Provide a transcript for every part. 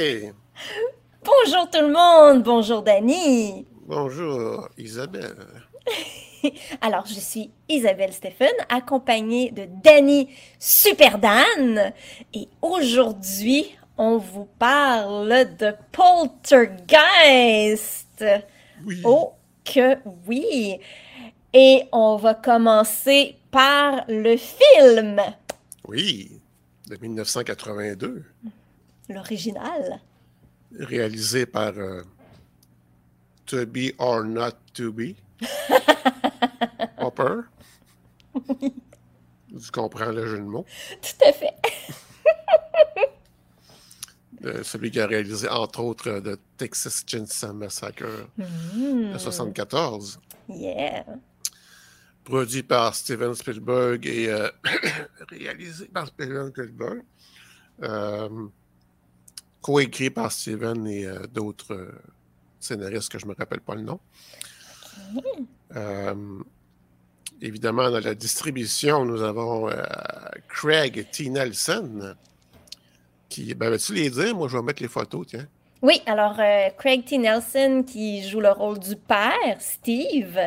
Hey! Bonjour tout le monde, bonjour Dani. Bonjour Isabelle. Alors, je suis Isabelle Stephen, accompagnée de Dani Superdan. Et aujourd'hui, on vous parle de Poltergeist. Oui. Oh, que oui. Et on va commencer par le film, Oui, de 1982, l'original. réalisé par euh, To Be or Not To Be. Hopper. Tu comprends le jeu de mots. Tout à fait. Euh, celui qui a réalisé, entre autres, euh, The Texas Chainsaw Massacre Hmm, de 74. Yeah. Produit par Steven Spielberg et euh, réalisé par Steven Spielberg. Euh, coécrit par Steven et euh, d'autres euh, scénaristes que je ne me rappelle pas le nom. Euh, évidemment, dans la distribution, nous avons Craig T. Nelson. Qui, ben, veux-tu les dire? Moi, je vais mettre les photos, tiens. Oui, alors Craig T. Nelson qui joue le rôle du père, Steve.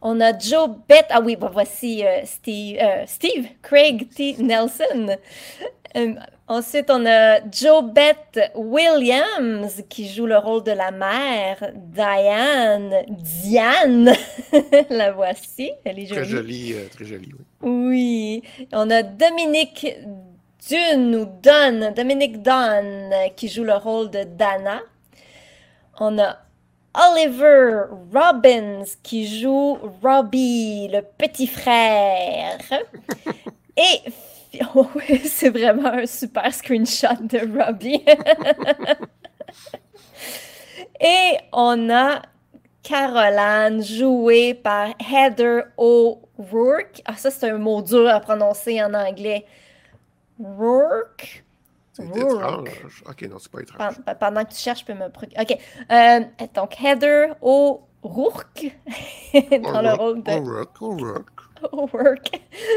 On a Joe Bett. Ah oui, bah, voici Steve, Steve, Craig T. Nelson. Euh, ensuite, on a Joe Bett Williams qui joue le rôle de la mère, Diane. Diane, la voici. Elle est Très jolie. joli, euh, très oui. Oui, on a Dominique Dunne ou Dunn, Dominique Dunn qui joue le rôle de Dana. On a Oliver Robbins qui joue Robbie, le petit frère. Et oh oui, c'est vraiment un super screenshot de Robbie. Et on a Caroline, jouée par Heather O'Rourke. Ah, ça, c'est un mot dur à prononcer en anglais. Rourke? C'est étrange. Ok, non, c'est pas étrange. Pen- Pendant que tu cherches, je peux me. OK. Euh, donc, Heather O'Rourke dans le rôle de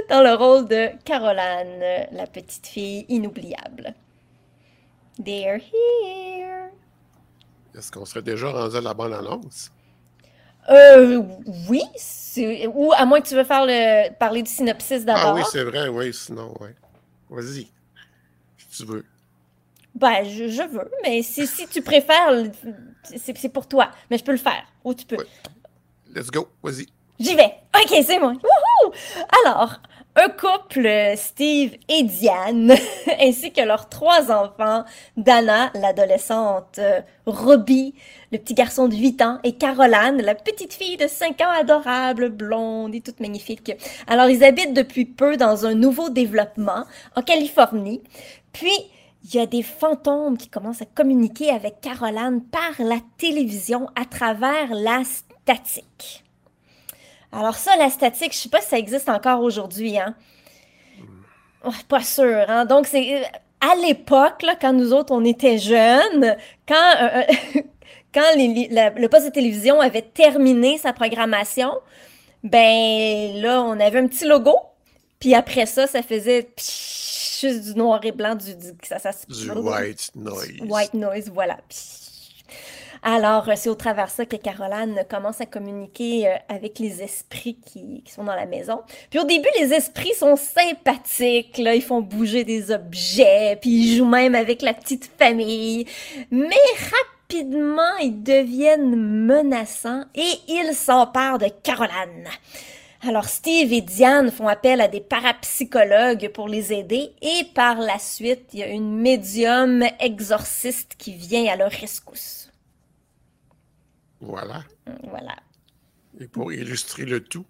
dans le rôle de Caroline, la petite fille inoubliable. They're here. Est-ce qu'on serait déjà rendu à la bonne annonce? Euh, oui, ou à moins que tu veux faire le parler du synopsis Ah d'abord. oui, c'est vrai, oui, sinon, oui. Vas-y, si tu veux. Ben, je, je veux, mais si, si tu préfères, c'est c'est pour toi. Mais je peux le faire. Ou tu peux. Ouais. Let's go, vas-y. J'y vais. OK, c'est moi. Wouhou! Alors, un couple, Steve et Diane, ainsi que leurs trois enfants, Dana, l'adolescente, euh, Robbie, le petit garçon de 8 ans, et Caroline, la petite fille de 5 ans, adorable, blonde et toute magnifique. Alors, ils habitent depuis peu dans un nouveau développement en Californie. Puis, il y a des fantômes qui commencent à communiquer avec Caroline par la télévision à travers la statique. Alors ça, la statique, je sais pas si ça existe encore aujourd'hui, hein. Pas sûr, hein. Donc c'est euh, à l'époque, quand nous autres on était jeunes, quand euh, euh, le poste de télévision avait terminé sa programmation, ben là on avait un petit logo, puis après ça, ça faisait juste du noir et blanc, du, du ça, ça, Du white noise. White noise, voilà. Alors, euh, c'est au travers ça que Caroline commence à communiquer euh, avec les esprits qui, qui sont dans la maison. Puis au début, les esprits sont sympathiques, là, ils font bouger des objets, puis ils jouent même avec la petite famille. Mais rapidement, ils deviennent menaçants et ils s'emparent de Caroline. Alors Steve et Diane font appel à des parapsychologues pour les aider et par la suite, il y a une médium exorciste qui vient à leur rescousse. Voilà. Voilà. Et pour illustrer le tout,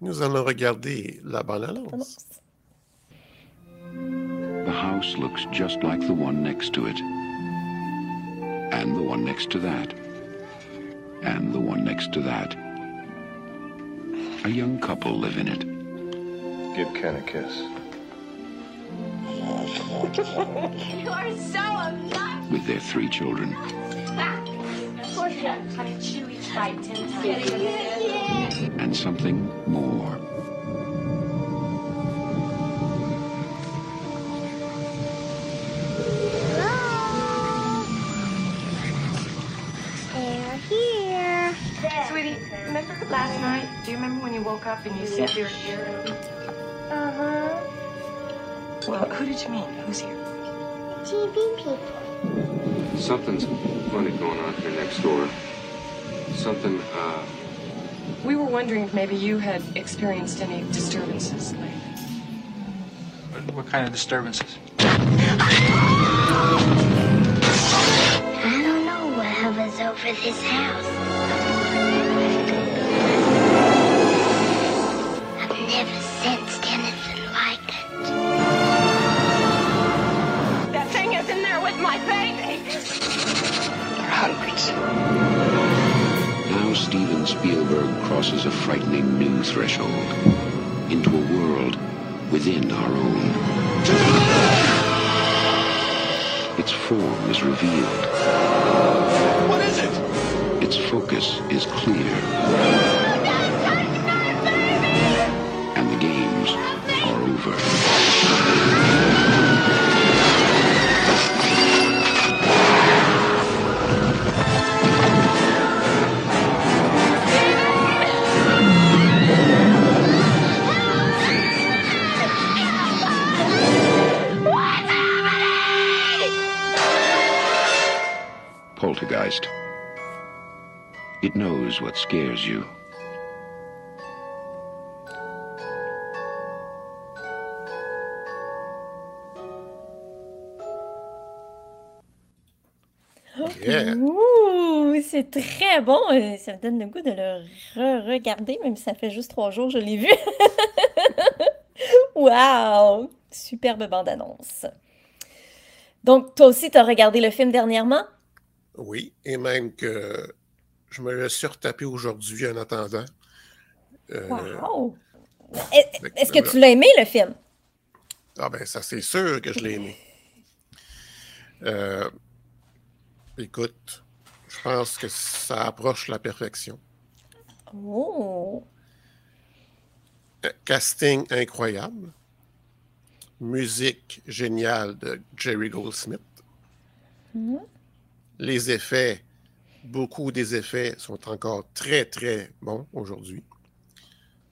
nous allons regarder la bande-annonce. The house looks just like the one next to it. And the one next to that. And the one next to that. A young couple live in it. Give Ken a kiss. You are so obnoxious. with their three children. Poor Ken. Honey, chew each bite ten times. and something more. Remember when you woke up and you said you were here? Uh-huh. Well, who did you mean? Who's here? TV people. Something's funny going on here next door. Something, uh, We were wondering if maybe you had experienced any disturbances lately. What, what kind of disturbances? I don't know what hovers over this house. Hundreds. Now Steven Spielberg crosses a frightening new threshold into a world within our own. Its form is revealed. What is it? Its focus is clear. It knows what scares you. Yeah. C'est très bon. euh, Ça me donne le goût de le re-regarder, même si ça fait juste trois jours que je l'ai vu. Wow! Superbe bande-annonce. Donc, toi aussi, tu as regardé le film dernièrement? Oui, et même que je me le suis retapé aujourd'hui en attendant. Euh, Wow! Fait que Est-ce que tu l'as aimé, le film? Ah ben ça c'est sûr que je l'ai aimé. Euh, écoute, je pense que ça approche la perfection. Oh! Euh, Casting incroyable. Musique géniale de Jerry Goldsmith. Mhm. Les effets, beaucoup des effets sont encore très très bons aujourd'hui.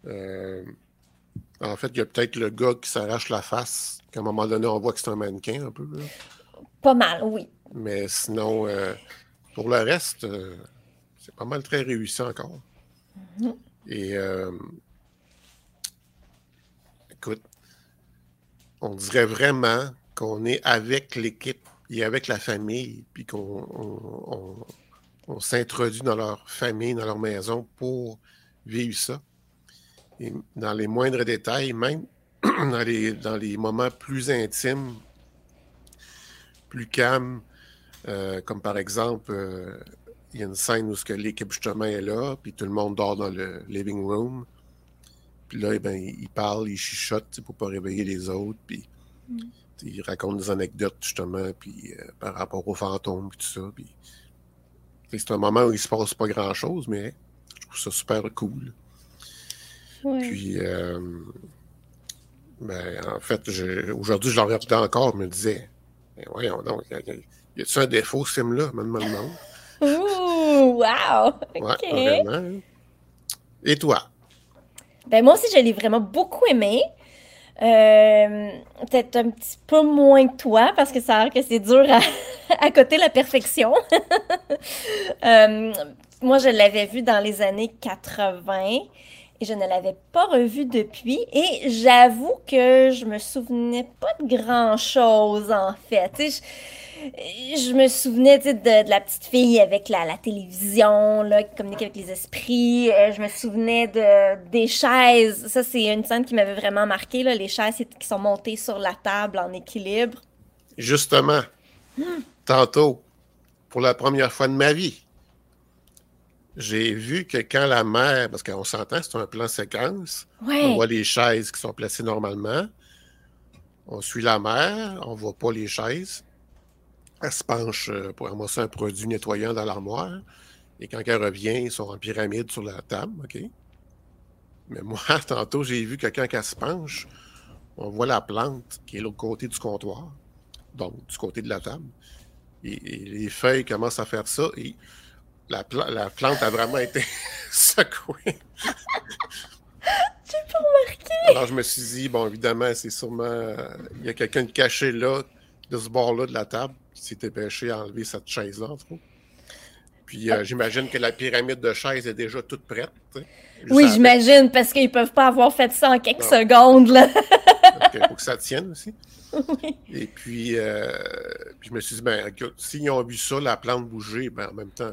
Euh, en fait, il y a peut-être le gars qui s'arrache la face, qu'à un moment donné, on voit que c'est un mannequin un peu. là. Pas mal, oui. Mais sinon, euh, pour le reste, euh, c'est pas mal très réussi encore. Mhm. Et écoute, on dirait vraiment qu'on est avec l'équipe et avec la famille, puis qu'on on- s'introduit dans leur famille, dans leur maison pour vivre ça. Et dans les moindres détails, même dans les, dans les moments plus intimes, plus calmes, euh, comme par exemple, euh, il y a une scène où ce que l'équipe justement est là, puis tout le monde dort dans le living room. Puis là, eh ils parlent, ils chuchotent tu sais, pour pas réveiller les autres, puis tu sais, ils racontent des anecdotes justement, puis euh, par rapport aux fantômes, puis tout ça. Puis, c'est un moment où il se passe pas grand-chose, mais je trouve ça super cool. Ouais. Puis, euh, ben, en fait, aujourd'hui, je le regardais encore, je me disais, ben, voyons donc, y a- y a- y a-tu un défaut, ce film-là? Me demande. Ouh! Wow! Ouais, OK. vraiment. hein. Et toi? Ben moi aussi, je l'ai vraiment beaucoup aimé. Peut-être un petit peu moins que toi, parce que ça a l'air que c'est dur à, à côté la perfection. Euh, moi, je l'avais vu dans les années 80 et je ne l'avais pas revu depuis. Et j'avoue que je me souvenais pas de grand-chose, en fait. Je me souvenais de, de la petite fille avec la, la télévision, là, qui communiquait avec les esprits. Euh, je me souvenais de, des chaises. Ça, c'est une scène qui m'avait vraiment marqué, là, les chaises qui sont montées sur la table en équilibre. Justement, tantôt, pour la première fois de ma vie, j'ai vu que quand la mère, parce qu'on s'entend, c'est un plan séquence, on voit les chaises qui sont placées normalement, on suit la mère, on voit pas les chaises, elle se penche euh, pour ramasser un produit nettoyant dans l'armoire, et quand elle revient, ils sont en pyramide sur la table, OK? Mais moi, tantôt, j'ai vu que quand elle se penche, on voit la plante qui est l'autre côté du comptoir, donc du côté de la table. Et, et les feuilles commencent à faire ça et la, pla- la plante a vraiment été secouée. Alors, je me suis dit, bon, évidemment, c'est sûrement. euh, Il y a quelqu'un de caché là, de ce bord-là de la table, qui s'est dépêché à enlever cette chaise-là, en tout cas. Puis, euh, j'imagine que la pyramide de chaises est déjà toute prête. Oui, j'imagine, parce qu'ils peuvent pas avoir fait ça en quelques Non. secondes, là. Il faut que ça tienne aussi. Et puis, euh, puis, je me suis dit, ben, s'ils ont vu ça, la plante bouger, ben, en même temps,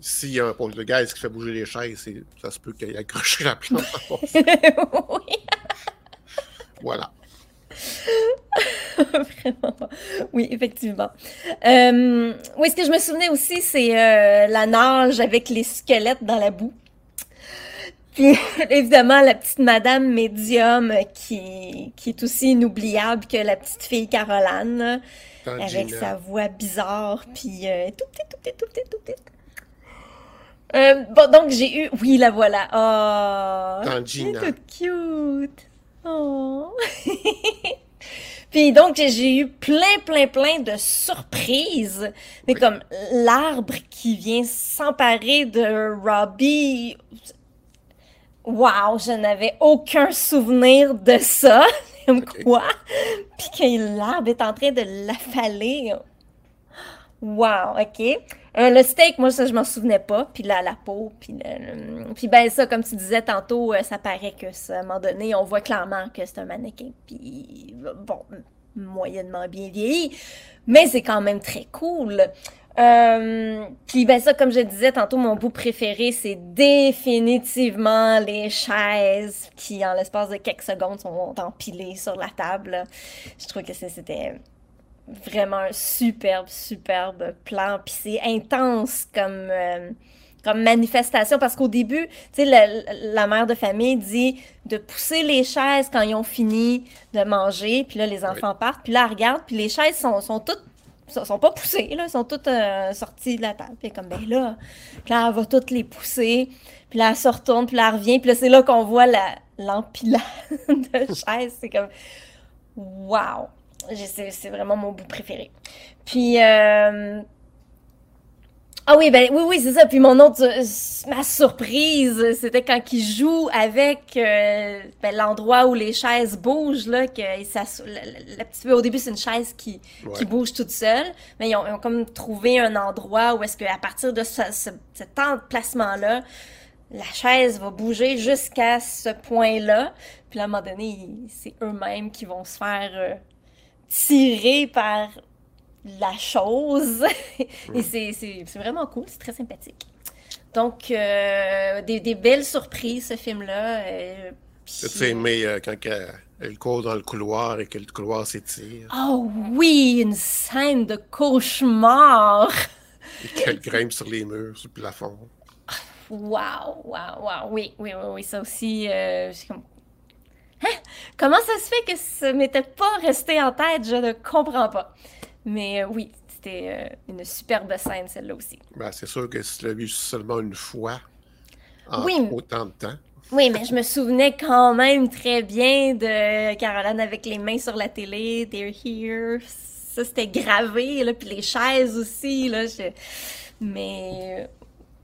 s'il y a un poltergeist qui fait bouger les chaises, ça se peut qu'il ait accroché la plante. oui, voilà. vraiment. Oui, effectivement. Euh, oui, ce que je me souvenais aussi, c'est euh, la nage avec les squelettes dans la boue. Puis, évidemment, la petite madame médium qui, qui est aussi inoubliable que la petite fille Caroline, avec sa voix bizarre, puis euh, tout petit, tout petit, tout petit, tout petit. Euh, bon, donc j'ai eu... Oui, la voilà. Oh, Tant elle est toute cute. Oh. Puis donc, j'ai eu plein, plein, plein de surprises. Mais comme l'arbre qui vient s'emparer de Robbie. Wow, je n'avais aucun souvenir de ça. Comme quoi? Puis que l'arbre est en train de l'affaler. Wow, OK. Euh, le steak, moi, ça, je m'en souvenais pas. Puis la, la peau, puis Puis ben ça, comme tu disais tantôt, euh, ça paraît que à un moment donné, on voit clairement que c'est un mannequin. Puis bon, moyennement bien vieilli. Mais c'est quand même très cool. Euh, puis ben ça, comme je disais tantôt, mon bout préféré, c'est définitivement les chaises qui, en l'espace de quelques secondes, sont empilées sur la table. Je trouve que c'était vraiment un superbe, superbe plan. Puis c'est intense comme, euh, comme manifestation parce qu'au début, tu sais, la, la mère de famille dit de pousser les chaises quand ils ont fini de manger. Puis là, les enfants partent. Puis là, elle regarde. Puis les chaises sont, sont toutes sont, sont pas poussées, là, sont toutes euh, sorties de la table. Puis comme, ben là, puis là, elle va toutes les pousser. Puis là, elle se retourne, puis là, elle revient. Puis là, c'est là qu'on voit la- l'empilade de chaises. C'est comme, wow! C'est vraiment mon bout préféré. Puis, euh, ah oui, ben oui, oui, c'est ça. Puis mon autre, euh, ma surprise, c'était quand il joue avec euh, ben, l'endroit où les chaises bougent, là, que petite- au début, c'est une chaise qui, Ouais. qui bouge toute seule, mais ils ont, ils ont comme trouvé un endroit où est-ce qu'à partir de ce, ce- cet emplacement-là, la chaise va bouger jusqu'à ce point-là. Puis là, à un moment donné, c'est eux-mêmes qui vont se faire euh, tirer par la chose. Et c'est- c'est c'est vraiment cool, c'est très sympathique. Donc, euh, des, des belles surprises, ce film-là. euh, Tu aimé euh, quand elle, elle court dans le couloir et que le couloir s'étire? Oh oui, une scène de cauchemar! et qu'elle grimpe sur les murs, sur le plafond. Wow, wow, wow. Oui, oui, oui, oui, ça aussi. euh, je suis comme. Hein? Comment ça se fait que ça m'était pas resté en tête? Je ne comprends pas. Mais euh, oui, c'était euh, une superbe scène, celle-là aussi. Ben, c'est sûr que si tu l'as vu seulement une fois, en Oui. autant de temps, Oui, mais je me souvenais quand même très bien de Caroline avec les mains sur la télé, They're here. Ça, c'était gravé, là, puis les chaises aussi, là. je- Mais euh,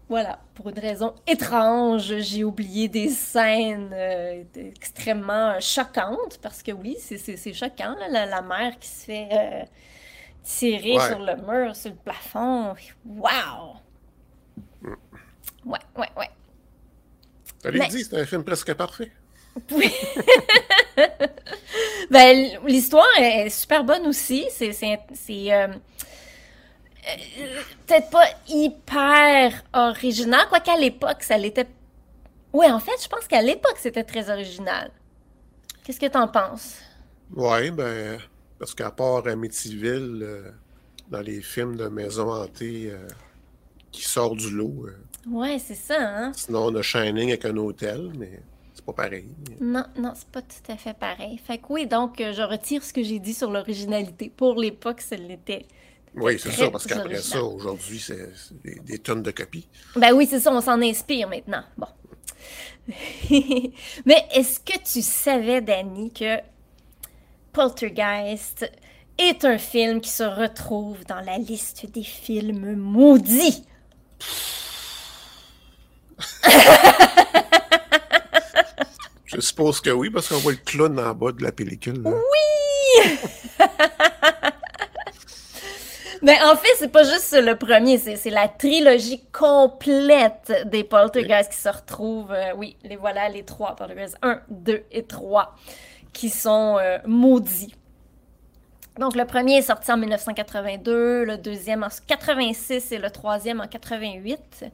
voilà, pour une raison étrange, j'ai oublié des scènes euh, extrêmement euh, choquantes, parce que oui, c'est- choquant, là, la, la mère qui se fait euh, tirer Ouais. sur le mur, sur le plafond. Wow! Ouais, ouais, ouais. T'avais Mais- dit, c'est un film presque parfait. Oui. ben, l'histoire est est super bonne aussi. C'est, c'est, c'est, euh, euh, peut-être pas hyper original, quoiqu'à l'époque, ça l'était. Oui, en fait, je pense qu'à l'époque, c'était très original. Qu'est-ce que t'en penses? Ouais, ben, parce qu'à part Amityville, euh, dans les films de maison hantée euh, qui sort du lot, euh, Ouais, c'est ça, hein? sinon on a Shining avec un hôtel, mais c'est pas pareil. Non, non, c'est pas tout à fait pareil. Fait que oui, donc, euh, je retire ce que j'ai dit sur l'originalité. Pour l'époque, ça l'était. Oui, c'est ça, parce qu'après ça, aujourd'hui, c'est c'est des, des tonnes de copies. Ben oui, c'est ça, on s'en inspire maintenant. Bon. Mais est-ce que tu savais, Danny, que Poltergeist est un film qui se retrouve dans la liste des films maudits? Je suppose que oui, parce qu'on voit le clown en bas de la pellicule. là. Oui! Mais en fait, c'est pas juste le premier, c'est c'est la trilogie complète des Poltergeists qui se retrouvent. euh, oui, les voilà, les trois Poltergeists 1, 2 et 3 qui sont euh, maudits. Donc, le premier est sorti en 1982, le deuxième en 86 et le troisième en 88.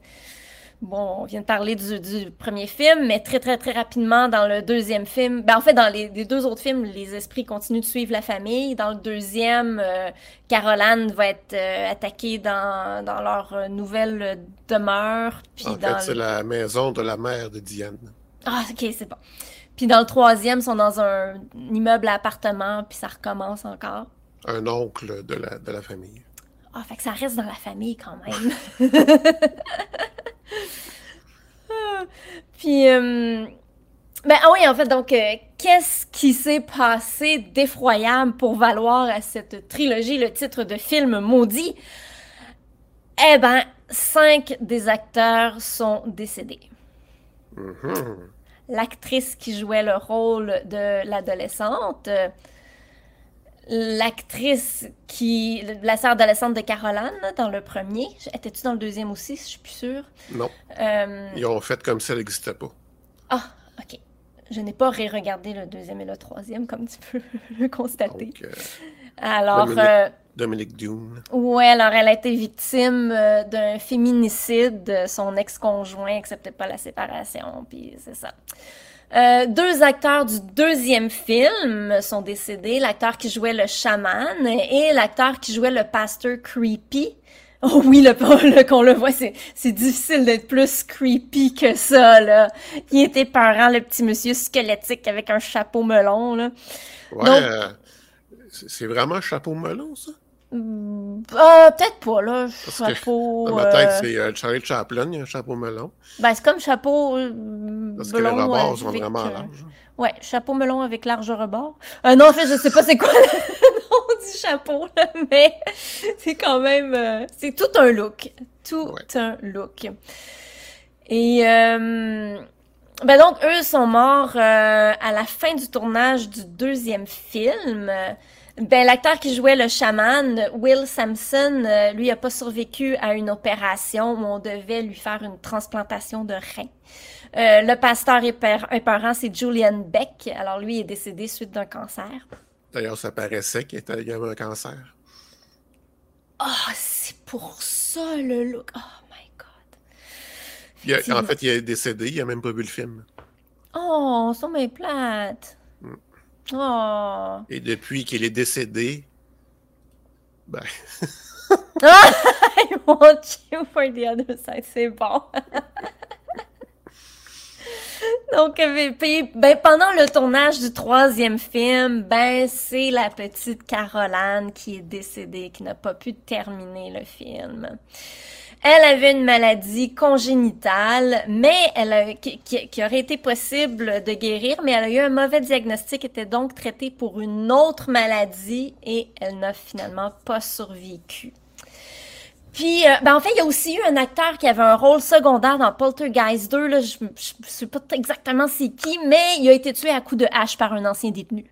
Bon, on vient de parler du, du premier film, mais très, très, très rapidement, dans le deuxième film, ben, en fait, dans les, les deux autres films, les esprits continuent de suivre la famille. Dans le deuxième, euh, Caroline va être euh, attaquée dans, dans leur nouvelle demeure. Puis En dans fait, c'est le- la maison de la mère de Diane. Ah, ok, c'est bon. Puis dans le troisième, ils sont dans un immeuble à appartement, puis ça recommence encore. Un oncle de la, de la famille. Ah, fait que ça reste dans la famille quand même. Puis, euh, ben ah oui, en fait, donc, euh, qu'est-ce qui s'est passé d'effroyable pour valoir à cette trilogie le titre de film maudit? Eh ben, cinq des acteurs sont décédés. Mhm. L'actrice qui jouait le rôle de l'adolescente, l'actrice qui. la sœur adolescente de Caroline, dans le premier. Étais-tu dans le deuxième aussi? Je suis plus sûre? Non, Euh, ils ont fait comme si elle n'existait pas. Ah, ok. Je n'ai pas ré-regardé le deuxième et le troisième, comme tu peux le constater. Donc, euh, Alors, Dominique- euh, Dominique Dune. ouais, alors elle a été victime euh, d'un féminicide. Son ex-conjoint acceptait pas la séparation, puis c'est ça. Euh, deux acteurs du deuxième film sont décédés, l'acteur qui jouait le chaman et l'acteur qui jouait le pasteur creepy. Oh oui, le, le qu'on le voit, c'est, c'est difficile d'être plus creepy que ça, là. Il était peurant, le petit monsieur squelettique avec un chapeau melon, là. Ouais, Donc- euh, c'est c'est vraiment un chapeau melon, ça? Hmm, euh, peut-être pas, là. Chapeau. Dans ma tête, euh, c'est euh, Charlie Chaplin, il y a un chapeau melon. Ben, c'est comme chapeau Parce que les rebords sont vraiment larges. Ouais, chapeau melon avec large rebord. Non, en fait, je sais pas c'est quoi le nom du chapeau, là, mais c'est quand même... c'est tout un look. Tout Ouais. un look. Et... ben donc, eux sont morts à la fin du tournage du deuxième film. Ben, l'acteur qui jouait le chaman, Will Sampson, euh, lui a pas survécu à une opération où on devait lui faire une transplantation de rein. Euh, le pasteur épeur- épeurant, c'est Julian Beck. Alors lui est décédé suite d'un cancer. D'ailleurs, ça paraissait qu'il était- avait un cancer. Ah, c'est pour ça le look. Oh my god. Il a- en fait, il est décédé, il n'a même pas vu le film. Oh, sont mes plates. Oh. Et depuis qu'il est décédé, ben, I want you for the other side. C'est bon. Donc, euh, puis, ben, pendant le tournage du troisième film, ben, c'est la petite Caroline qui est décédée, qui n'a pas pu terminer le film. Elle avait une maladie congénitale, mais elle a- qui, qui- qui aurait été possible de guérir, mais elle a eu un mauvais diagnostic, était donc traitée pour une autre maladie et elle n'a finalement pas survécu. Puis, euh, ben en fait, il y a aussi eu un acteur qui avait un rôle secondaire dans Poltergeist 2. Là, je ne sais pas exactement c'est qui, mais il a été tué à coups de hache par un ancien détenu.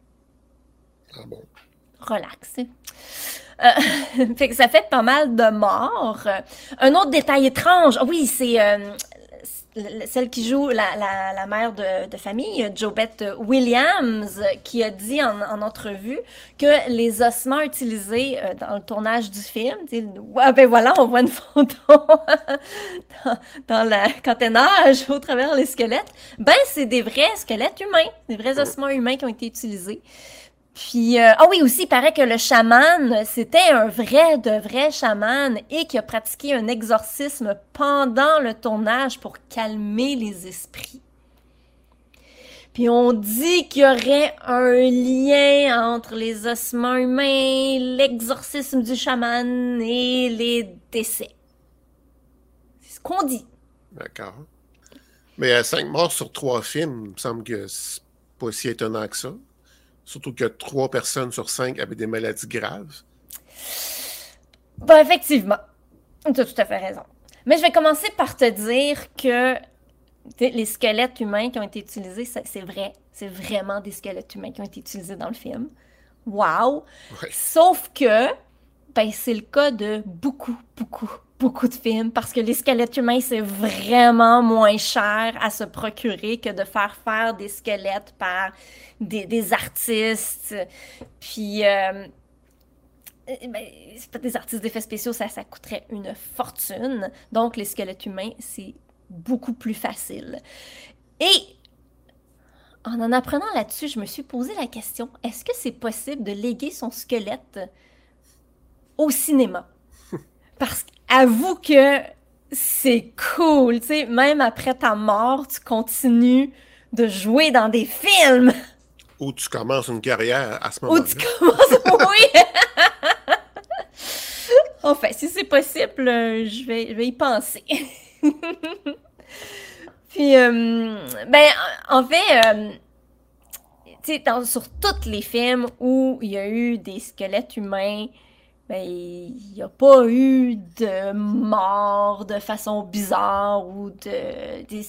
ah bon. Relax. Euh, fait que ça fait pas mal de morts. Un autre détail étrange, ah oui, c'est euh, celle qui joue la, la, la mère de, de famille, Jobette Williams, qui a dit en, en entrevue que les ossements utilisés euh, dans le tournage du film, ouais, ben voilà, on voit une photo dans, dans la, quand elle nage au travers les squelettes, ben c'est des vrais squelettes humains, des vrais ossements humains qui ont été utilisés. Puis, euh, ah oui, aussi, il paraît que le chaman, c'était un vrai de vrai chaman et qui a pratiqué un exorcisme pendant le tournage pour calmer les esprits. Puis on dit qu'il y aurait un lien entre les ossements humains, l'exorcisme du chaman et les décès. C'est ce qu'on dit. D'accord. Mais à 5 morts sur 3 films, il me semble que c'est pas si étonnant que ça. Surtout que 3 personnes sur 5 avaient des maladies graves. Ben, effectivement. Tu as tout à fait raison. Mais je vais commencer par te dire que les squelettes humains qui ont été utilisés, c'est vrai. C'est vraiment des squelettes humains qui ont été utilisés dans le film. Wow! Ouais. Sauf que, ben, c'est le cas de beaucoup, beaucoup, beaucoup de films parce que les squelettes humains, c'est vraiment moins cher à se procurer que de faire faire des squelettes par des, des artistes. Puis, euh, euh, ben, c'est pas des artistes d'effets spéciaux, ça, ça coûterait une fortune. Donc, les squelettes humains, c'est beaucoup plus facile. Et en en apprenant là-dessus, je me suis posé la question, est-ce que c'est possible de léguer son squelette au cinéma? Parce qu'avoue que c'est cool, tu sais, même après ta mort, tu continues de jouer dans des films. Ou tu commences une carrière à ce Ou moment-là. tu commences, oui! enfin, si c'est possible, euh, je vais, je vais y penser. Puis, euh, ben, en fait, euh, tu sais, sur tous les films où il y a eu des squelettes humains, ben, il n'y a pas eu de mort de façon bizarre ou de... Des,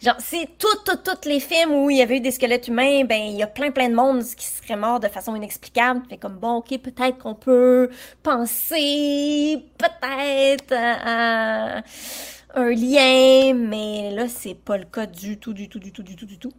genre, c'est tout, tout, tous les films où il y avait eu des squelettes humains, ben, il y a plein, plein de monde qui serait mort de façon inexplicable. Fait comme, bon, ok, peut-être qu'on peut penser, peut-être à un lien, mais là, c'est pas le cas du tout, du tout, du tout, du tout, du tout.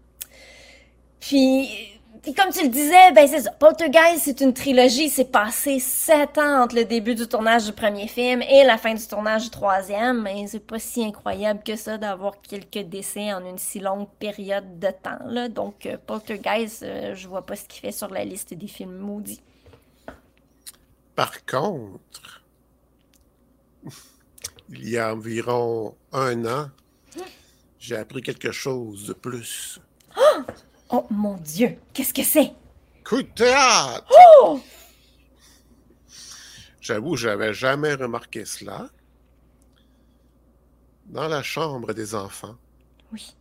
Puis, puis comme tu le disais, ben c'est ça. Poltergeist, c'est une trilogie. C'est passé sept ans entre le début du tournage du premier film et la fin du tournage du troisième. Mais c'est pas si incroyable que ça d'avoir quelques décès en une si longue période de temps. Là. Donc, euh, Poltergeist, euh, je vois pas ce qu'il fait sur la liste des films maudits. Par contre, il y a environ un an, j'ai appris quelque chose de plus. Oh mon Dieu, qu'est-ce que c'est? Coup de théâtre! Oh! J'avoue, j'avais jamais remarqué cela. Dans la chambre des enfants, Oui.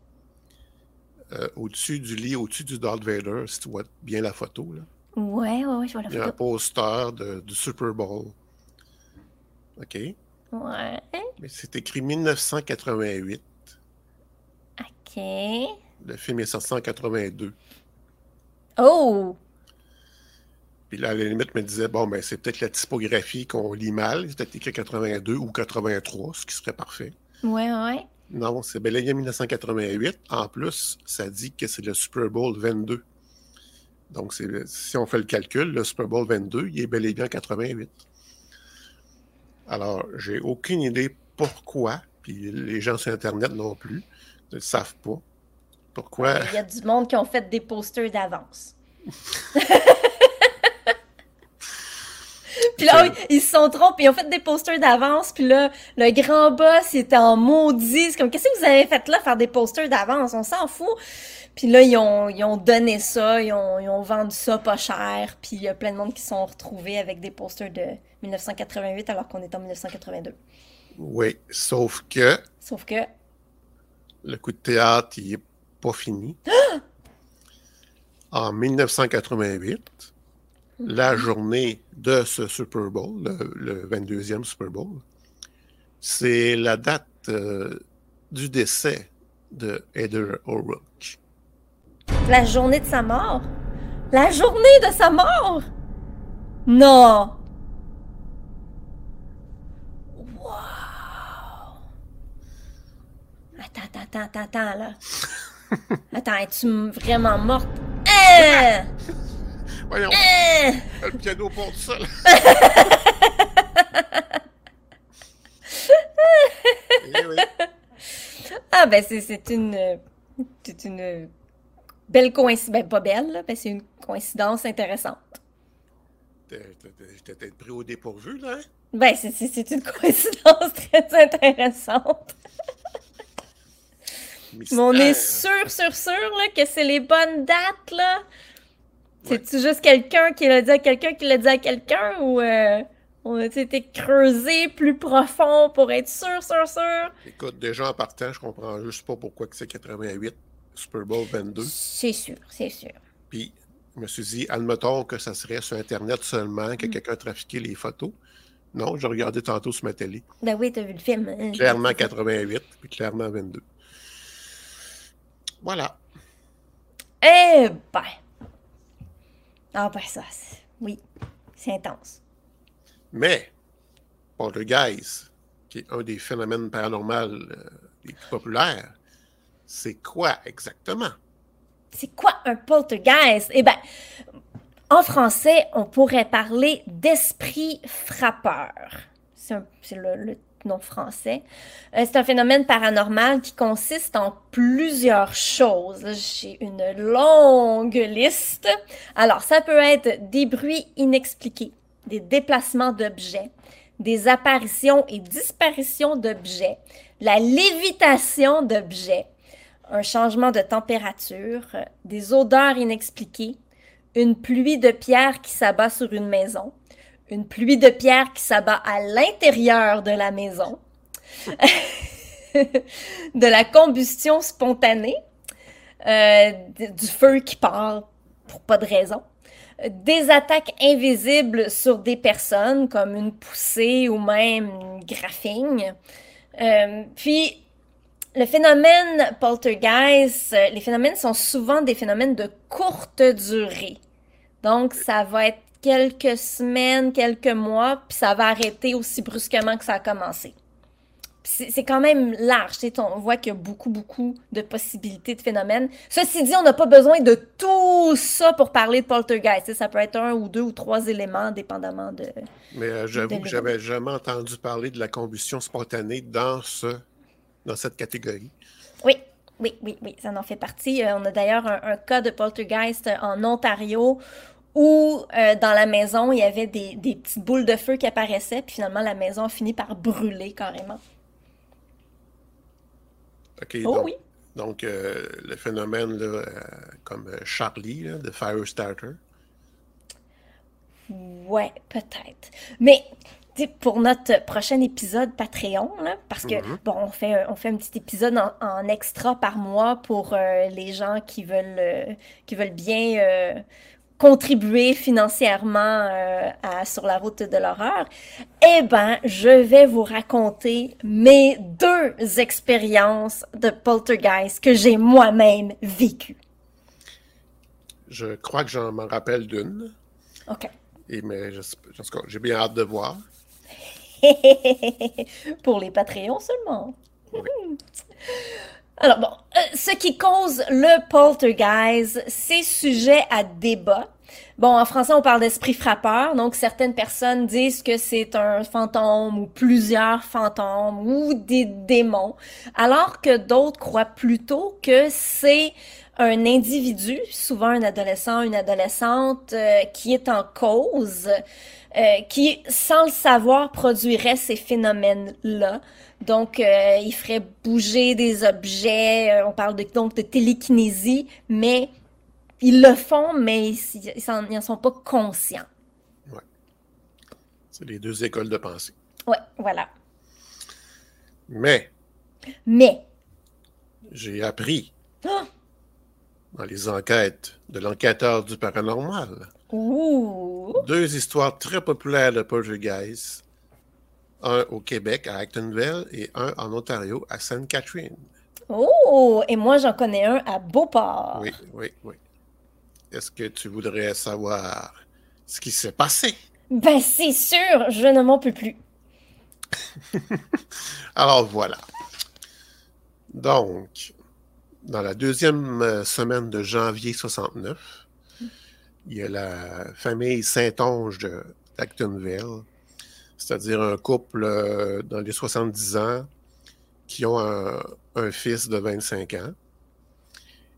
euh, au-dessus du lit, au-dessus du Darth Vader, si tu vois bien la photo, là, Ouais, ouais, ouais, je vois la il y a un photo. poster de- du Super Bowl. OK? Ouais, Mais c'est écrit 1988. ok. Le film est sorti en 82. Oh! Puis là, à la limite, je me disais, bon, ben, c'est peut-être la typographie qu'on lit mal. C'est peut-être écrit 82 ou 83, ce qui serait parfait. Ouais, ouais. Non, c'est bel et bien 1988. En plus, ça dit que c'est le Super Bowl 22. Donc, si on fait le calcul, le Super Bowl 22, il est bel et bien en 88. Alors, j'ai aucune idée pourquoi, puis les gens sur Internet non plus ne savent pas pourquoi? Il y a du monde qui ont fait des posters d'avance. Puis là, oui, ils se sont trompés, ils ont fait des posters d'avance, puis là, le grand boss, était en maudit. C'est comme, qu'est-ce que vous avez fait là, faire des posters d'avance? On s'en fout. Puis là, ils ont, ils ont donné ça, ils ont, ils ont vendu ça pas cher, puis il y a plein de monde qui se sont retrouvés avec des posters de 1988 alors qu'on est en 1982. Oui, sauf que Sauf que, le coup de théâtre, il n'est pas fini. En 1988, la journée de ce Super Bowl, le, le 22e Super Bowl, c'est la date euh, du décès de Heather O'Rourke. la journée de sa mort? La journée de sa mort? Non! Wow! Attends, attends, attends, attends, attends, là. Attends, es-tu vraiment morte? Hein? Voyons, le piano pour ça. Eh oui. Ah, ben, c'est une. euh, C'est une euh, belle coïncidence. Ben, pas belle, là. Ben, c'est une coïncidence intéressante. J'étais peut-être pris au dépourvu, là. hein? Ben, c'est une coïncidence très intéressante. Mais on est sûr, sûr, sûr là, que c'est les bonnes dates, là? C'est-tu juste quelqu'un qui l'a dit à quelqu'un qui l'a dit à quelqu'un ou euh, on a été creusé plus profond pour être sûr, sûr, sûr? Écoute, déjà en partant, je comprends juste pas pourquoi que c'est 88, Super Bowl 22. C'est sûr, c'est sûr. Puis, je me suis dit, admettons que ça serait sur Internet seulement, Mm. que quelqu'un a trafiqué les photos. Non, j'ai regardé tantôt sur ma télé. Ben oui, t'as vu le film. hein? Clairement 88, puis clairement 22. Voilà. Eh ben. Ah ben ça, oui, c'est intense. Mais, Poltergeist, qui est un des phénomènes paranormaux euh, les plus populaires, c'est quoi exactement? C'est quoi un poltergeist? Eh ben, en français, on pourrait parler d'esprit frappeur. C'est le, le nom français. Euh, c'est un phénomène paranormal qui consiste en plusieurs choses. J'ai une longue liste. Alors, ça peut être des bruits inexpliqués, des déplacements d'objets, des apparitions et disparitions d'objets, la lévitation d'objets, un changement de température, euh, des odeurs inexpliquées, une pluie de pierres qui s'abat sur une maison, une pluie de pierres qui s'abat à l'intérieur de la maison, de la combustion spontanée, euh, du feu qui part pour pas de raison, des attaques invisibles sur des personnes comme une poussée ou même une graffigne. Euh, puis le phénomène poltergeist, euh, les phénomènes sont souvent des phénomènes de courte durée. Donc, ça va être quelques semaines, quelques mois, puis ça va arrêter aussi brusquement que ça a commencé. C'est quand même large, on voit qu'il y a beaucoup, beaucoup de possibilités de phénomènes. Ceci dit, on n'a pas besoin de tout ça pour parler de poltergeist. Ça peut être un ou deux ou trois éléments, dépendamment de... Mais euh, j'avoue que j'avais jamais entendu parler de la combustion spontanée dans, ce, dans cette catégorie. Oui, oui, oui, oui, ça en fait partie. Euh, on a d'ailleurs un, un cas de poltergeist en Ontario où euh, dans la maison, il y avait des, des petites boules de feu qui apparaissaient, puis finalement, la maison a fini par brûler carrément. OK, Oh donc, oui. donc euh, le phénomène là, euh, comme euh, Charlie, là, de Firestarter. Ouais, peut-être. Mais pour notre prochain épisode Patreon, là, parce que Mhm. bon, on fait, un- on fait un petit épisode en, en extra par mois pour euh, les gens qui veulent, euh, qui veulent bien euh, contribuer financièrement euh, à Sur la route de l'horreur. Eh ben, je vais vous raconter mes deux expériences de poltergeist que j'ai moi-même vécues. Je crois que j'en m'en rappelle d'une. OK. Et mais je- j'ai bien hâte de voir. Pour les Patreons seulement. Alors bon, euh, ce qui cause le poltergeist, c'est sujet à débat. Bon, en français, on parle d'esprit frappeur, donc certaines personnes disent que c'est un fantôme ou plusieurs fantômes ou des démons, alors que d'autres croient plutôt que c'est un individu, souvent un adolescent, une adolescente, euh, qui est en cause, euh, qui, sans le savoir, produirait ces phénomènes-là. Donc, euh, il ferait bouger des objets. on parle de, donc de télékinésie, mais ils le font, mais ils n'en sont pas conscients. C'est les deux écoles de pensée. Ouais, voilà. Mais Mais, j'ai appris Ah! Dans les enquêtes de l'enquêteur du paranormal ouh, deux histoires très populaires de poltergeist. Un au Québec, à Actonville, et un en Ontario, à Sainte-Catherine. oh, et moi j'en connais un à Beauport. Oui, oui, oui. Est-ce que tu voudrais savoir ce qui s'est passé? Ben c'est sûr, je ne m'en peux plus. Alors voilà. Donc, dans la deuxième euh, semaine de janvier 69, il y a la famille Saint-Onge de c'est-à-dire un couple euh, dans les 70 ans qui ont un, fils de 25 ans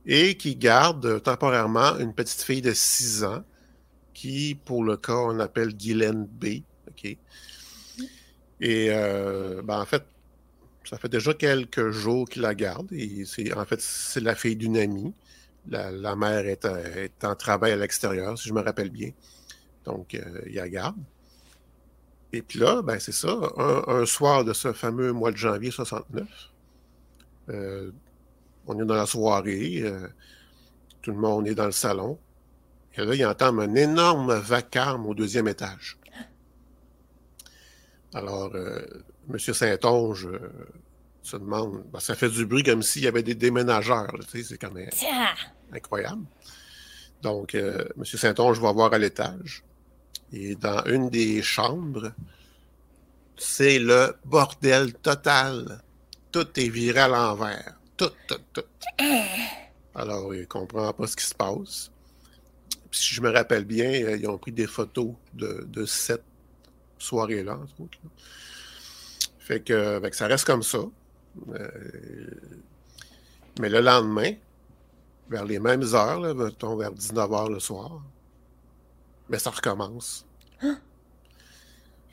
et qui gardent temporairement une petite fille de 6 ans qui, pour le cas, on appelle Guylaine B. Et euh, ben, en fait, ça fait déjà quelques jours qu'il la garde. Et en fait, c'est la fille d'une amie. La, mère est, euh, est en travail à l'extérieur, si je me rappelle bien. Donc, euh, il la garde. Et puis là, ben, c'est ça. Un, soir de ce fameux mois de janvier 69, euh, on est dans la soirée. tout le monde est dans le salon. Et là, il entend un énorme vacarme au deuxième étage. Alors, euh, M. Saint-Onge euh, se demande, ben, ça fait du bruit comme s'il y avait des déménageurs. C'est quand même Tiens! incroyable. Donc, euh, M. Saint-Onge va voir à l'étage. Et dans une des chambres, c'est le bordel total. Tout est viré à l'envers. Tout, tout, tout. Alors, il ne comprend pas ce qui se passe. Puis, si je me rappelle bien, euh, ils ont pris des photos de, de cette soirée-là, entre autres. là. Fait que, fait que ça reste comme ça. Euh, mais le lendemain, vers les mêmes heures, là, mettons vers 19h le soir, mais ça recommence.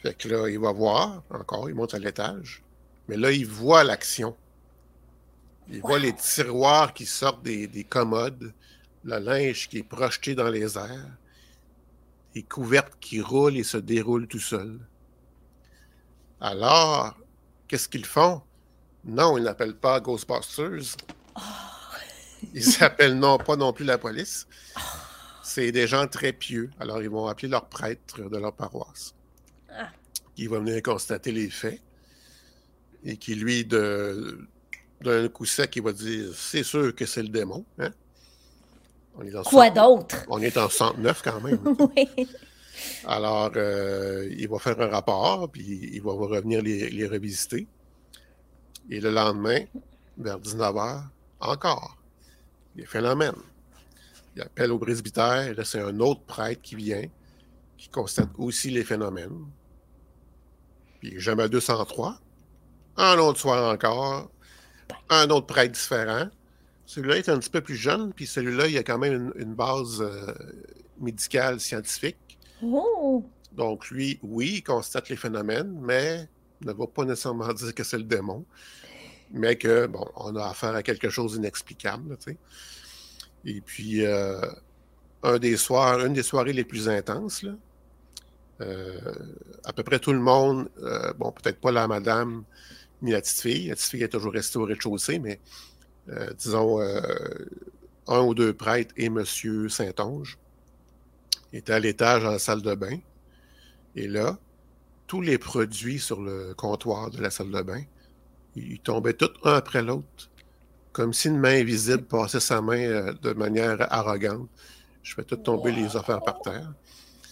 Fait que là, il va voir encore, il monte à l'étage, mais là, il voit l'action. Il voit les tiroirs qui sortent des, des commodes, le linge qui est projeté dans les airs, les couvertes qui roulent et se déroulent tout seuls. Alors, qu'est-ce qu'ils font? Non, ils n'appellent pas Ghostbusters. Ils n'appellent non pas non plus la police. C'est des gens très pieux. Alors, ils vont appeler leur prêtre de leur paroisse. Ah. Qui va venir constater les faits. Et qui, lui, d'un coup sec, il va dire c'est sûr que c'est le démon. hein? On est dans Quoi 100 d'autre? On est en 109 quand même. oui. Alors, euh, il va faire un rapport, puis il va revenir les, revisiter. Et le lendemain, vers 19h, encore, des phénomènes. Il appelle au presbytère, là, c'est un autre prêtre qui vient, qui constate aussi les phénomènes. Puis, jamais 203. Un autre soir encore, un autre prêtre différent. Celui-là est un petit peu plus jeune, puis celui-là, il a quand même une, une base euh, médicale, scientifique. Oh! Donc, lui, oui, il constate les phénomènes, mais ne va pas nécessairement dire que c'est le démon, mais que, bon, on a affaire à quelque chose d'inexplicable, tu sais. Et puis, euh, un des une des soirées les plus intenses, euh, à peu près tout le monde, euh, bon, peut-être pas la madame ni la petite fille, la petite fille est toujours restée au rez-de-chaussée, mais disons, un ou deux prêtres et Monsieur Saint-Onge étaient à l'étage dans la salle de bain. Et là, tous les produits sur le comptoir de la salle de bain, ils tombaient tous un après l'autre, comme si une main invisible passait sa main euh, de manière arrogante. Je fais tout tomber les affaires par terre.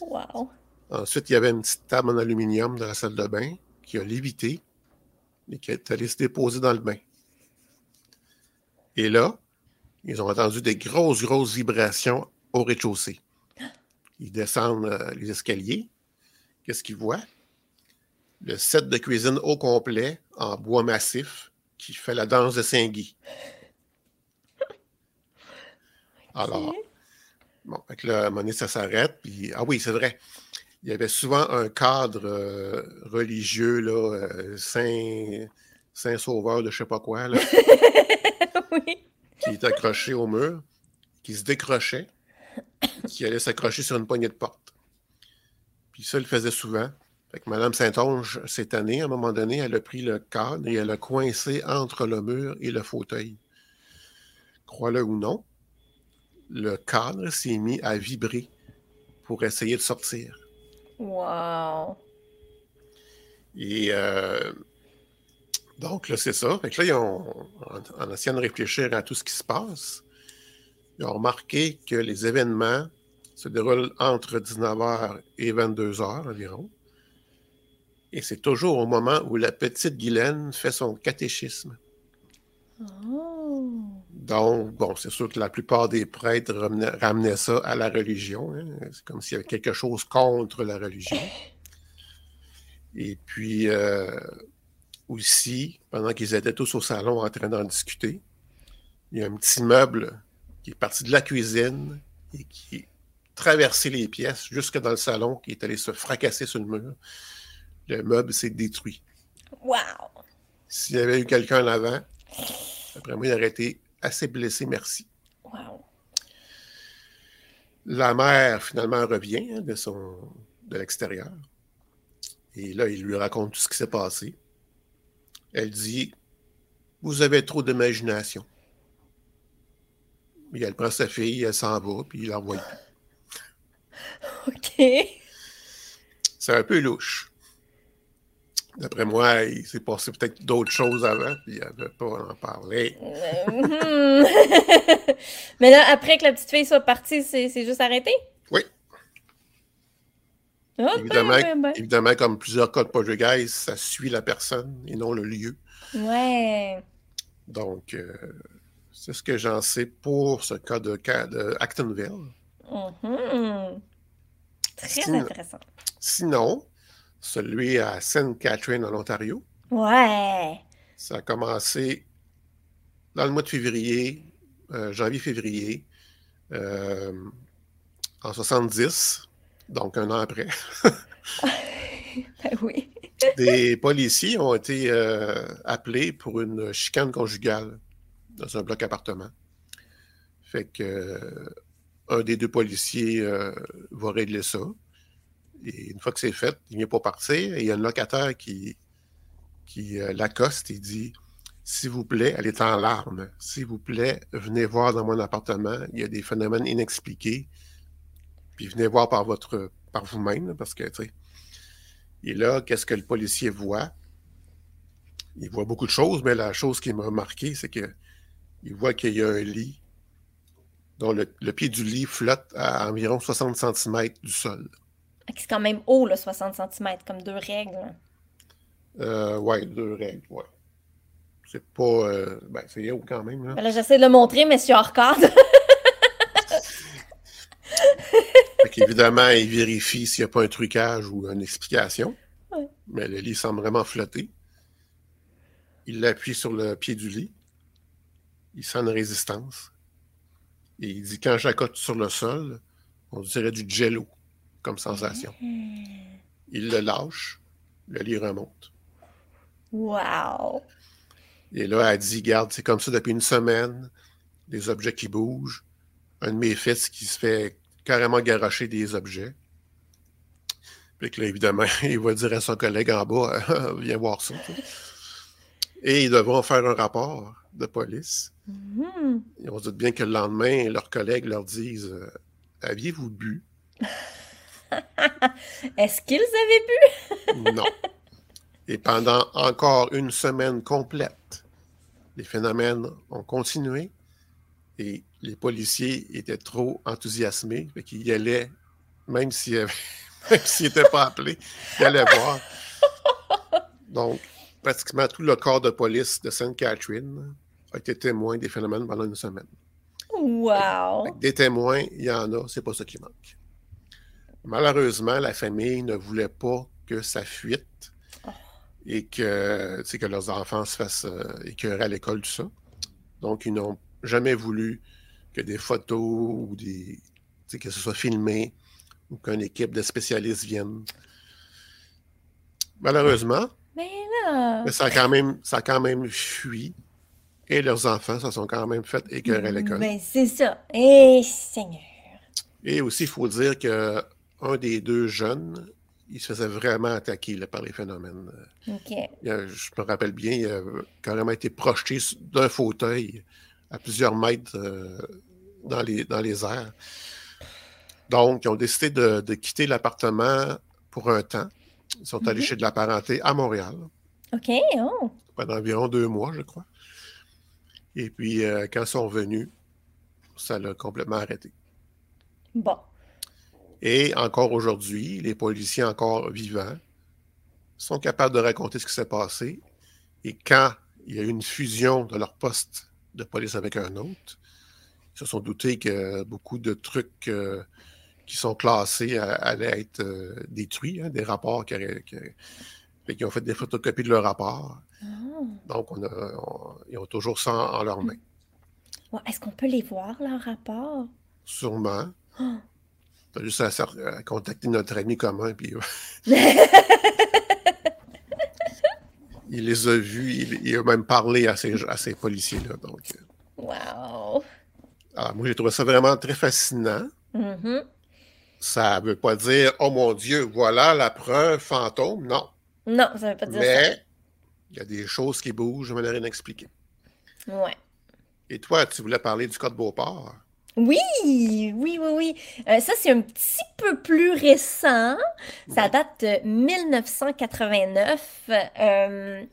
Wow! Ensuite, il y avait une petite table en aluminium dans la salle de bain qui a lévité et qui est allée se déposer dans le bain. Et là, ils ont entendu des grosses, grosses vibrations au rez-de-chaussée. Ils descendent euh, les escaliers. Qu'est-ce qu'ils voient? Le set de cuisine au complet en bois massif qui fait la danse de Saint-Guy. Alors, bon, un moment donné, ça s'arrête. Puis, ah oui, c'est vrai. Il y avait souvent un cadre euh, religieux, là, euh, Saint, Saint Sauveur de je sais pas quoi, là, oui. qui était accroché au mur, qui se décrochait, qui allait s'accrocher sur une poignée de porte. Puis ça, il le faisait souvent. Fait que Mme Saint-Onge, cette année, à un moment donné, elle a pris le cadre et elle a coincé entre le mur et le fauteuil. Crois-le ou non, le cadre s'est mis à vibrer pour essayer de sortir. Wow! Et euh, donc, là, c'est ça. Fait que là, ils ont, en, en essayant de réfléchir à tout ce qui se passe, ils ont remarqué que les événements se déroulent entre 19h et 22h environ. Et c'est toujours au moment où la petite Guylaine fait son catéchisme. Oh! Donc, bon, c'est sûr que la plupart des prêtres ramenaient, ramenaient ça à la religion. hein. C'est comme s'il y avait quelque chose contre la religion. Et puis, euh, aussi, pendant qu'ils étaient tous au salon en train d'en discuter, il y a un petit meuble qui est parti de la cuisine et qui traversé les pièces jusque dans le salon, qui est allé se fracasser sur le mur. Le meuble s'est détruit. Wow! S'il y avait eu quelqu'un en avant, après moi, il aurait été assez blessé, merci. Wow! La mère, finalement, revient hein, de, son, de l'extérieur. Et là, il lui raconte tout ce qui s'est passé. Elle dit Vous avez trop d'imagination. Et elle prend sa fille, elle s'en va, puis il l'envoie. OK! C'est un peu louche. D'après moi, il s'est passé peut-être d'autres choses avant, puis il n'avait pas à en parler. Mais là, après que la petite fille soit partie, c'est juste arrêté? Oui. Ah, ben, Évidemment, ben, ben. évidemment, comme plusieurs cas de poltergeist, ça suit la personne et non le lieu. Ouais. Donc, euh, c'est ce que j'en sais pour ce cas de, Actonville. Mhm. Très intéressant. Sinon, celui à Sainte Catherine, en Ontario, Ouais. ça a commencé dans le mois de février, euh, janvier-février, euh, en 70, donc un an après. Ben oui. Des policiers ont été euh, appelés pour une chicane conjugale dans un bloc appartement. Fait que euh, un des deux policiers euh, va régler ça. Et une fois que c'est fait, il vient pour partir et il y a un locataire qui, qui euh, l'accoste et dit S'il vous plaît, elle est en larmes. S'il vous plaît, venez voir dans mon appartement. Il y a des phénomènes inexpliqués. Puis venez voir par votre par vous-même, parce que tu sais. Et là, qu'est-ce que le policier voit? Il voit beaucoup de choses, mais la chose qui m'a marqué, c'est que il voit qu'il y a un lit dont le, le pied du lit flotte à environ 60 cm du sol. C'est quand même haut, là, 60 cm, comme deux règles. Euh, ouais, deux règles, ouais. C'est pas. euh, ben, c'est haut quand même. Là. Ben là, j'essaie de le montrer, mais je suis hors cadre. Fait qu'évidemment, il vérifie s'il n'y a pas un trucage ou une explication. Ouais. Mais le lit semble vraiment flotter. Il l'appuie sur le pied du lit. Il sent une résistance. Et il dit quand j'accote sur le sol, on dirait du jello comme sensation. Il le lâche. Le lit remonte. Wow. Et là, elle dit Garde, c'est comme ça depuis une semaine. Des objets qui bougent. Un de mes fils qui se fait carrément garocher des objets. Puis que là, évidemment, il va dire à son collègue en bas Viens voir ça. Et ils devront faire un rapport de police. Mhm. Et on se doute bien que le lendemain, leurs collègues leur disent euh, Aviez-vous bu? Est-ce qu'ils avaient bu? Non. Et pendant encore une semaine complète, les phénomènes ont continué et les policiers étaient trop enthousiasmés, fait qu'ils y allaient, même s'ils avaient- même s'ils n'étaient pas appelés, ils allaient voir. Donc, pratiquement tout le corps de police de Sainte-Catherine a été témoin des phénomènes pendant une semaine. Wow. Des témoins, il y en a, c'est pas ça qui manque. Malheureusement, la famille ne voulait pas que ça fuite et que, leurs enfants se fassent euh, écœurer à l'école, tout ça. Donc, ils n'ont jamais voulu que des photos ou des. que ce soit filmé ou qu'une équipe de spécialistes vienne. Malheureusement, Mais là. mais ça a quand même, ça a quand même fui et leurs enfants se sont quand même fait écœurer à l'école. Ben, c'est ça. Eh, Seigneur. Et aussi, il faut dire que un des deux jeunes, il se faisait vraiment attaquer là, par les phénomènes. A- je me rappelle bien, il a carrément été projeté d'un fauteuil à plusieurs mètres euh, dans, les, dans les airs. Donc, ils ont décidé de, de quitter l'appartement pour un temps. Ils sont allés Mhm. chez de la parenté à Montréal OK. Oh. pendant environ deux mois, je crois. Et puis, euh, quand ils sont revenus, ça l'a complètement arrêté. Bon. Et encore aujourd'hui, les policiers encore vivants sont capables de raconter ce qui s'est passé. Et quand il y a eu une fusion de leur poste de police avec un autre, ils se sont doutés que beaucoup de trucs euh, qui sont classés allaient être euh, détruits, hein, des rapports qui, ont fait des photocopies de leurs rapports. Ah. Donc, on a- on- ils ont toujours ça en, en leurs mains. Ouais, Est-ce qu'on peut les voir, leur rapport? Sûrement. Ah. T'as juste à, contacter notre ami commun, puis il les a vus, il, il a même parlé à ces, à ces policiers-là. Donc, euh, Wow. alors, moi, j'ai trouvé ça vraiment très fascinant. Mhm. Ça ne veut pas dire, oh mon Dieu, voilà la preuve fantôme. Non. Non, ça veut pas dire Mais il y a des choses qui bougent de manière inexpliquée. ça. Ouais. Et toi, tu voulais parler du code Beauport? Oui, oui, oui, oui. Euh, ça, c'est un petit peu plus récent. Ça date de 1989. Euh,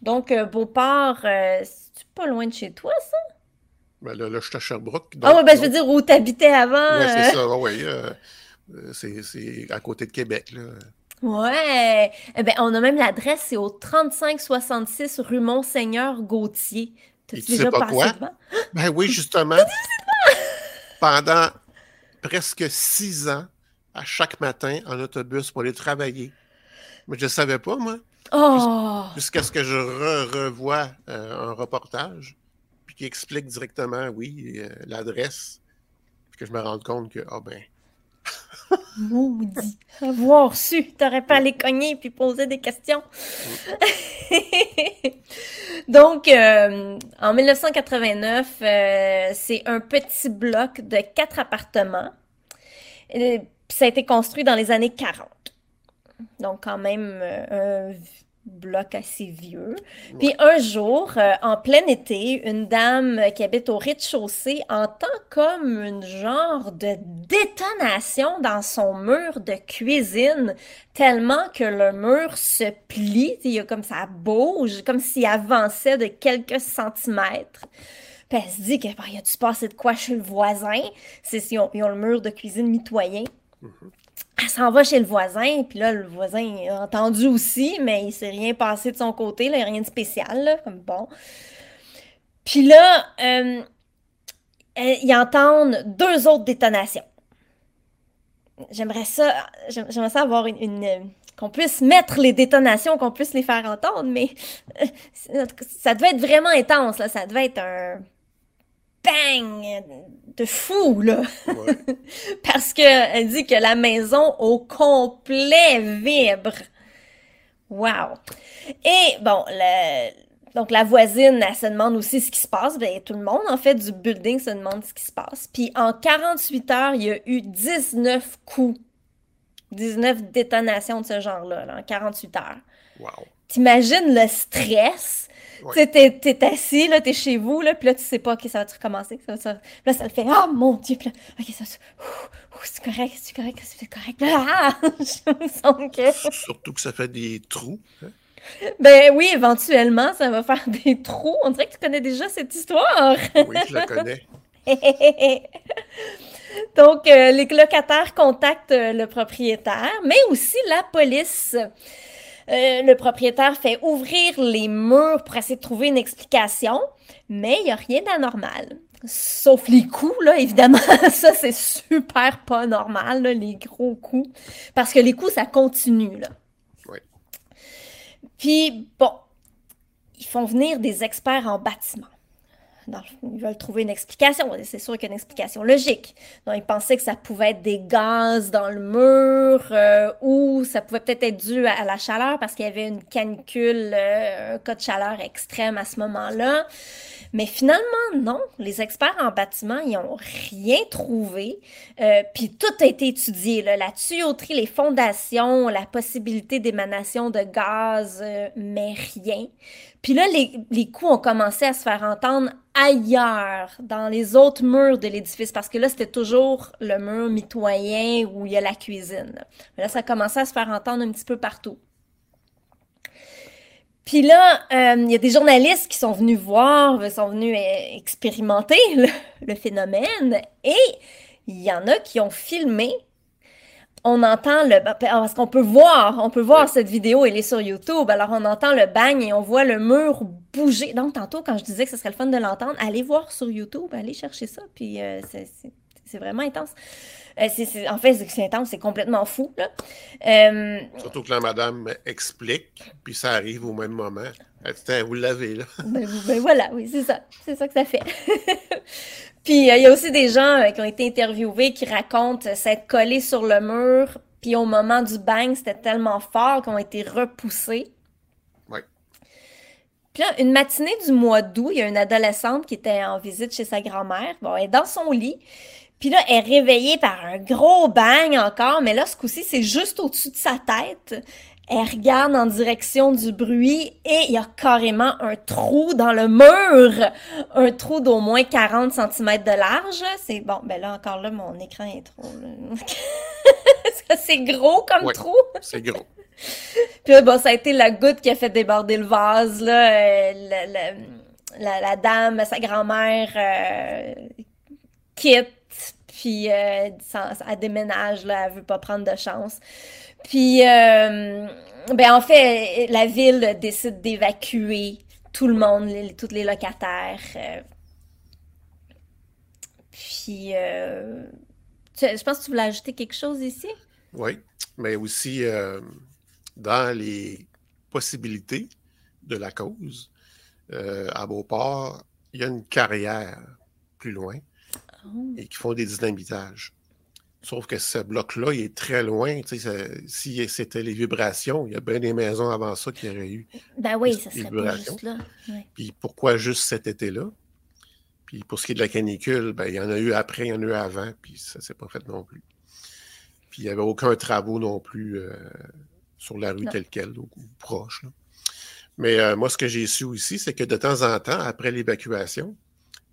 donc, euh, Beauport, euh, c'est pas loin de chez toi, ça? Ben là, là, je suis à Sherbrooke. Ah, ouais, donc- ben, je veux dire, où t'habitais avant. Ouais, euh, c'est ça, oui. C'est c'est à côté de Québec, là. Ouais. Eh ben, on a même l'adresse, c'est au 3566 rue Monseigneur Gauthier. Et tu sais pas quoi? devant? Ben oui, justement. Pendant presque six ans, à chaque matin, en autobus pour aller travailler. Mais je ne savais pas, moi, Oh! jusqu'à ce que je re- revoie euh, un reportage, puis qui explique directement, oui, euh, l'adresse, puis que je me rende compte que, ah ben, Maudit. Avoir su, t'aurais pas allé cogner puis poser des questions. Donc, euh, en 1989, euh, c'est un petit bloc de quatre appartements. Puis ça a été construit dans les années 40. Donc, quand même, euh, bloc assez vieux. Puis un jour, euh, en plein été, une dame qui habite au rez-de-chaussée entend comme une genre de détonation dans son mur de cuisine, tellement que le mur se plie, il y a comme ça bouge, comme s'il avançait de quelques centimètres. Puis elle se dit que bah, il y a dû se passer de quoi chez le voisin? C'est ils ont, ils ont le mur de cuisine mitoyen. Elle s'en va chez le voisin, puis là, le voisin a entendu aussi, mais il s'est rien passé de son côté, là, rien de spécial, là, comme bon. Puis là, euh, euh, ils entendent deux autres détonations. J'aimerais ça, j'aim- j'aimerais ça avoir une, une, qu'on puisse mettre les détonations, qu'on puisse les faire entendre, mais euh, ça devait être vraiment intense, là, ça devait être un bang de fou, là. ouais. Parce qu'elle dit que la maison au complet vibre. Wow. Et bon, le- donc la voisine, elle se demande aussi ce qui se passe. Ben, tout le monde, en fait, du building se demande ce qui se passe. Puis en 48 heures, il y a eu 19 coups. 19 détonations de ce genre-là, là, en 48 heures. Wow. T'imagines le stress? Ouais. Tu sais, t'es, t'es assis, là, t'es chez vous, là, puis là, tu sais pas, OK, ça va-tu recommencer? Ça va, là, ça le fait, ah, mon Dieu! Puis là, OK, ça, ouh, ouh, c'est correct, c'est correct, c'est correct. Là, ah! Je me sens que... Surtout que ça fait des trous. hein? Ben oui, éventuellement, ça va faire des trous. On dirait que tu connais déjà cette histoire. Oui, je la connais. Donc, euh, les locataires contactent euh, le propriétaire, mais aussi la police. Euh, le propriétaire fait ouvrir les murs pour essayer de trouver une explication, mais il n'y a rien d'anormal. Sauf les coups, là, évidemment. Ça, c'est super pas normal, là, les gros coups. Parce que les coups, ça continue, là. Oui. Puis, bon, ils font venir des experts en bâtiment. Ils veulent trouver une explication. C'est sûr qu'il y a une explication logique. Donc, ils pensaient que ça pouvait être des gaz dans le mur euh, ou ça pouvait peut-être être dû à, la chaleur parce qu'il y avait une canicule, euh, un cas de chaleur extrême à ce moment-là. Mais finalement, non. Les experts en bâtiment, ils n'ont rien trouvé. Euh, puis tout a été étudié. La tuyauterie, les fondations, la possibilité d'émanation de gaz, mais rien. Puis là, les, les coups ont commencé à se faire entendre ailleurs, dans les autres murs de l'édifice, parce que là, c'était toujours le mur mitoyen où il y a la cuisine. Mais là ça a commencé à se faire entendre un petit peu partout. Puis là, euh, il y a des journalistes qui sont venus voir, sont venus euh, expérimenter le phénomène, et il y en a qui ont filmé. On entend le parce qu'on peut voir, on peut voir cette vidéo, elle est sur YouTube. Alors on entend le bang et on voit le mur bouger. Donc tantôt quand je disais que ce serait le fun de l'entendre, allez voir sur YouTube, allez chercher ça, puis euh, c'est- vraiment intense. Euh, en fait, c'est c'est intense, c'est complètement fou. Là. Euh, Surtout que la madame explique, puis ça arrive au même moment. Dit, Tiens, vous l'avez, là. Ben, ben voilà, oui, c'est ça. C'est ça que ça fait. puis euh, il y a aussi des gens euh, qui ont été interviewés qui racontent euh, s'être collés sur le mur, puis au moment du bang, c'était tellement fort qu'ils ont été repoussés. Oui. Puis là, une matinée du mois d'août, il y a une adolescente qui était en visite chez sa grand-mère. Bon, elle est dans son lit. Puis là, elle est réveillée par un gros bang encore, mais là, ce coup-ci, c'est juste au-dessus de sa tête. Elle regarde en direction du bruit et il y a carrément un trou dans le mur. Un trou d'au moins 40 cm de large. C'est bon, ben là encore là, mon écran est trop. c'est gros comme Ouais. trou. C'est gros. Puis là, bon, ça a été la goutte qui a fait déborder le vase, là. Euh, la, la- la- la dame, sa grand-mère, euh, quitte, puis euh, ça- ça- elle déménage, là, elle veut pas prendre de chance. Puis, euh, ben, en fait, la ville décide d'évacuer tout le monde, les, tous les locataires. euh. Puis, euh, tu- je pense que tu voulais ajouter quelque chose ici? Oui, mais aussi dans les possibilités de la cause, à Beauport, il y a une carrière plus loin Oh. et qui font des dynamitages. Sauf que ce bloc-là, il est très loin. Tu sais, si c'était les vibrations, il y a bien des maisons avant ça qui auraient eu. Ben oui, ça serait pas juste là. Ouais. Puis pourquoi juste cet été-là? Puis pour ce qui est de la canicule, ben, il y en a eu après, il y en a eu avant, puis ça s'est pas fait non plus. Puis il n'y avait aucun travaux non plus euh, sur la rue Non. telle quelle, ou, ou proche. là. Mais euh, moi, ce que j'ai su aussi, c'est que de temps en temps, après l'évacuation,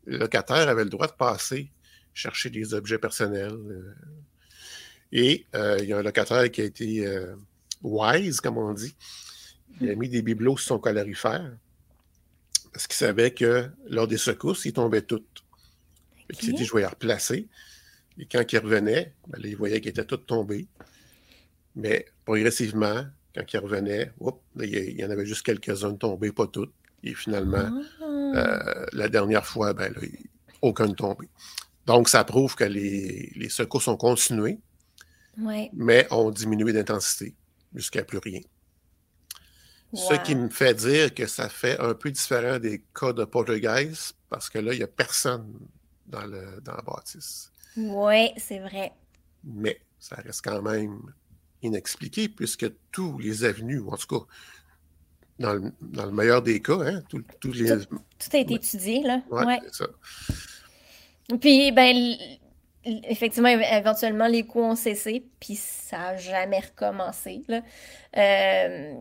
le locataire avait le droit de passer chercher des objets personnels. euh. et euh, il y a un locataire qui a été euh, wise, comme on dit. Il a mis des bibelots sur son calorifère parce qu'il savait que lors des secousses, il tombait toutes. Qu'il s'est dit, je vais les replacer. Et quand il revenait, ben là, il voyait qu'ils étaient toutes tombées. Mais progressivement, quand il revenait, là, il y- il en avait juste quelques-uns de tombées, pas toutes. Et finalement, Ah. euh, la dernière fois, ben, là, il- aucun de tombé. Donc, ça prouve que les, les secousses ont continué, Ouais. mais ont diminué d'intensité jusqu'à plus rien. Ce qui me fait dire que ça fait un peu différent des cas de poltergeist, parce que là, il n'y a personne dans, le, dans la bâtisse. Ouais, c'est vrai. Mais ça reste quand même inexpliqué, puisque tous les avenues, ou en tout cas, dans le, dans le meilleur des cas, hein, tous les. Tout a été étudié, là. Ouais, Ouais. c'est ça. Puis, ben, effectivement, éve- éventuellement, les coups ont cessé, puis ça n'a jamais recommencé, là. Euh,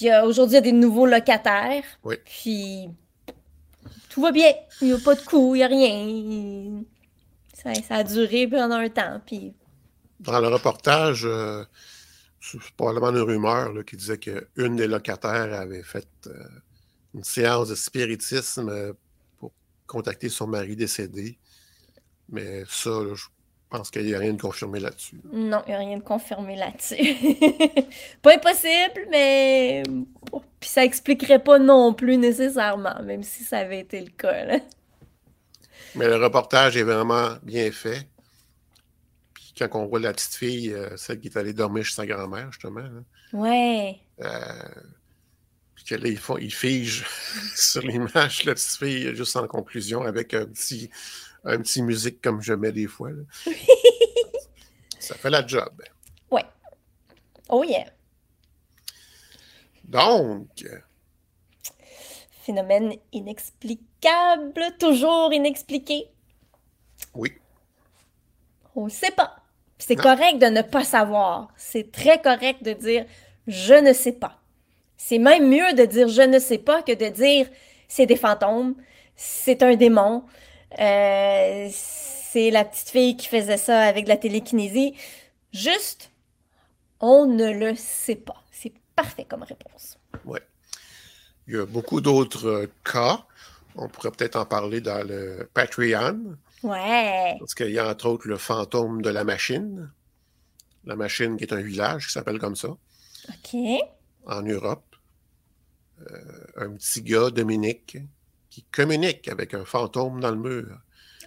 y a, aujourd'hui, il y a des nouveaux locataires, Oui. puis tout va bien. Il n'y a pas de coups, il n'y a rien. Ça, ça a duré pendant un temps, puis Dans le reportage, euh, c'est probablement une rumeur là, qui disait qu'une des locataires avait fait euh, une séance de spiritisme pour contacter son mari décédé. Mais ça, là, je pense qu'il n'y a rien de confirmé là-dessus. non, il n'y a rien de confirmé là-dessus. Pas impossible, mais... bon, Puis ça expliquerait pas non plus nécessairement, même si ça avait été le cas, là. Mais le reportage est vraiment bien fait. Puis quand on voit la petite fille, euh, celle qui est allée dormir chez sa grand-mère, justement, Ouais. euh, puis que là, ils, font, ils figent sur l'image, la petite fille, juste en conclusion, avec un petit, un petit musique comme je mets des fois. là. Ça fait la job. Ouais. Oh yeah. Donc, Phénomène inexplicable, toujours inexpliqué. oui, On ne sait pas. C'est correct de ne pas savoir. C'est très correct de dire je ne sais pas. C'est même mieux de dire je ne sais pas que de dire c'est des fantômes, c'est un démon, euh, c'est la petite fille qui faisait ça avec de la télékinésie. Juste, on ne le sait pas. C'est parfait comme réponse. ouais. Il y a beaucoup d'autres euh, cas. On pourrait peut-être en parler dans le Patreon. Ouais. Parce qu'il y a entre autres le fantôme de la machine. La machine qui est un village qui s'appelle comme ça, OK. en Europe. Euh, un petit gars, Dominique, qui communique avec un fantôme dans le mur.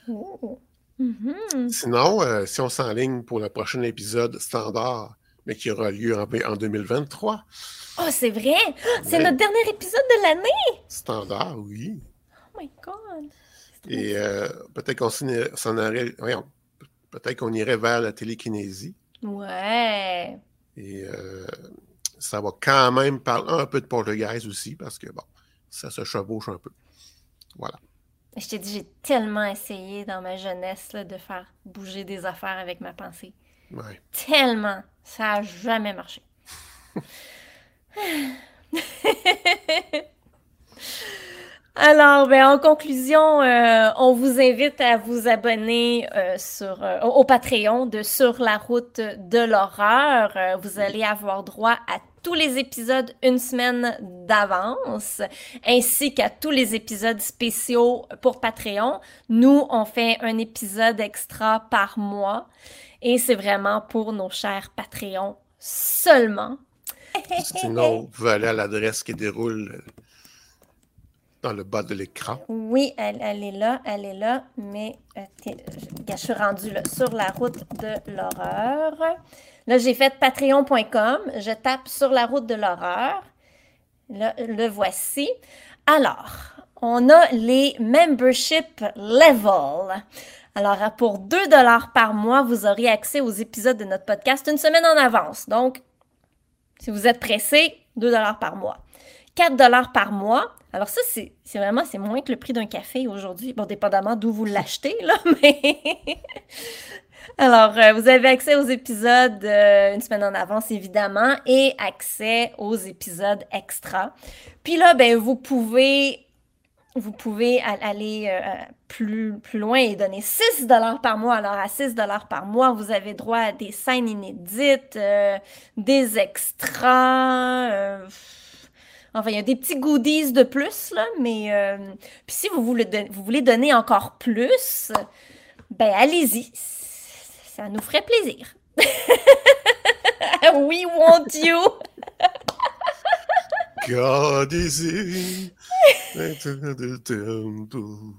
Oh. Mhm. Sinon, euh, si on s'enligne pour le prochain épisode standard, mais qui aura lieu en, en 2023, Oh, c'est vrai! C'est Ouais. notre dernier épisode de l'année! standard, oui. Oh my god! Et euh, peut-être qu'on s'en irait- peut-être qu'on irait vers la télékinésie. Ouais! Et euh, ça va quand même parler un peu de poltergeist aussi, parce que bon, ça se chevauche un peu. Voilà. Je t'ai dit, j'ai tellement essayé dans ma jeunesse là, de faire bouger des affaires avec ma pensée. Ouais. Tellement! Ça a jamais marché. Alors, ben, en conclusion, euh, on vous invite à vous abonner euh, sur, euh, au Patreon de Sur la route de l'horreur. Euh, vous allez avoir droit à tous les épisodes une semaine d'avance, ainsi qu'à tous les épisodes spéciaux pour Patreon. Nous, on fait un épisode extra par mois et c'est vraiment pour nos chers Patreons seulement. Sinon, vous pouvez aller à l'adresse qui déroule dans le bas de l'écran. Oui, elle, est là, elle est là, mais euh, je suis rendue sur la route de l'horreur. Là, j'ai fait patreon.com, je tape sur la route de l'horreur. Là, le voici. Alors, on a les membership level. Alors, pour 2 dollars par mois, vous aurez accès aux épisodes de notre podcast une semaine en avance. Donc, si vous êtes pressé, 2 dollars par mois. 4 dollars par mois. Alors ça, c'est vraiment, c'est moins que le prix d'un café aujourd'hui. Bon, dépendamment d'où vous l'achetez, là, mais... Alors, euh, vous avez accès aux épisodes euh, une semaine en avance, évidemment, et accès aux épisodes extra. Puis là, ben, vous pouvez... Vous pouvez aller euh, plus, loin et donner 6 dollars par mois. Alors, à 6 dollars par mois, vous avez droit à des scènes inédites, des extras, Enfin, il y a des petits goodies de plus, là, mais euh, puis si vous voulez, vous voulez donner encore plus, ben allez-y. Ça nous ferait plaisir. We want you! God is in the temple.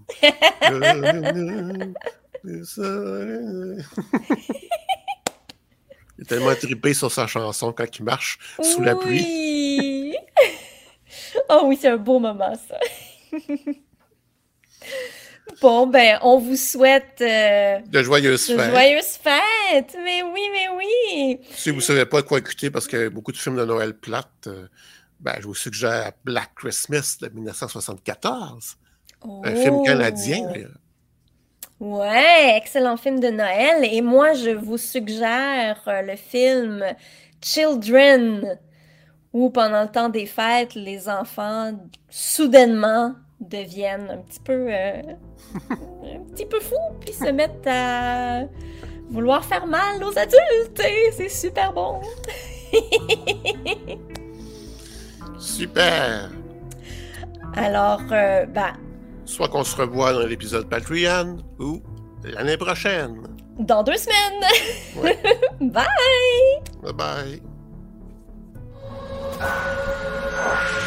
Il est tellement trippé sur sa chanson quand il marche sous la pluie. Oh oui, c'est un beau moment, ça. bon, ben, on vous souhaite euh, De joyeuses de fêtes. joyeuses fêtes! Mais oui, mais oui! Si vous ne savez pas quoi écouter parce qu'il y a beaucoup de films de Noël plates, euh, ben, je vous suggère Black Christmas de 1974. Un film canadien. Oh. d'ailleurs. Ouais, excellent film de Noël. Et moi, je vous suggère euh, le film Children, où pendant le temps des fêtes, les enfants soudainement deviennent un petit peu, euh, un petit peu fous, puis se mettent à vouloir faire mal aux adultes. C'est super bon. Super! Alors, euh, bah, Soit qu'on se revoit dans l'épisode Patreon ou l'année prochaine. dans deux semaines. Ouais. Bye! Bye bye. Ah!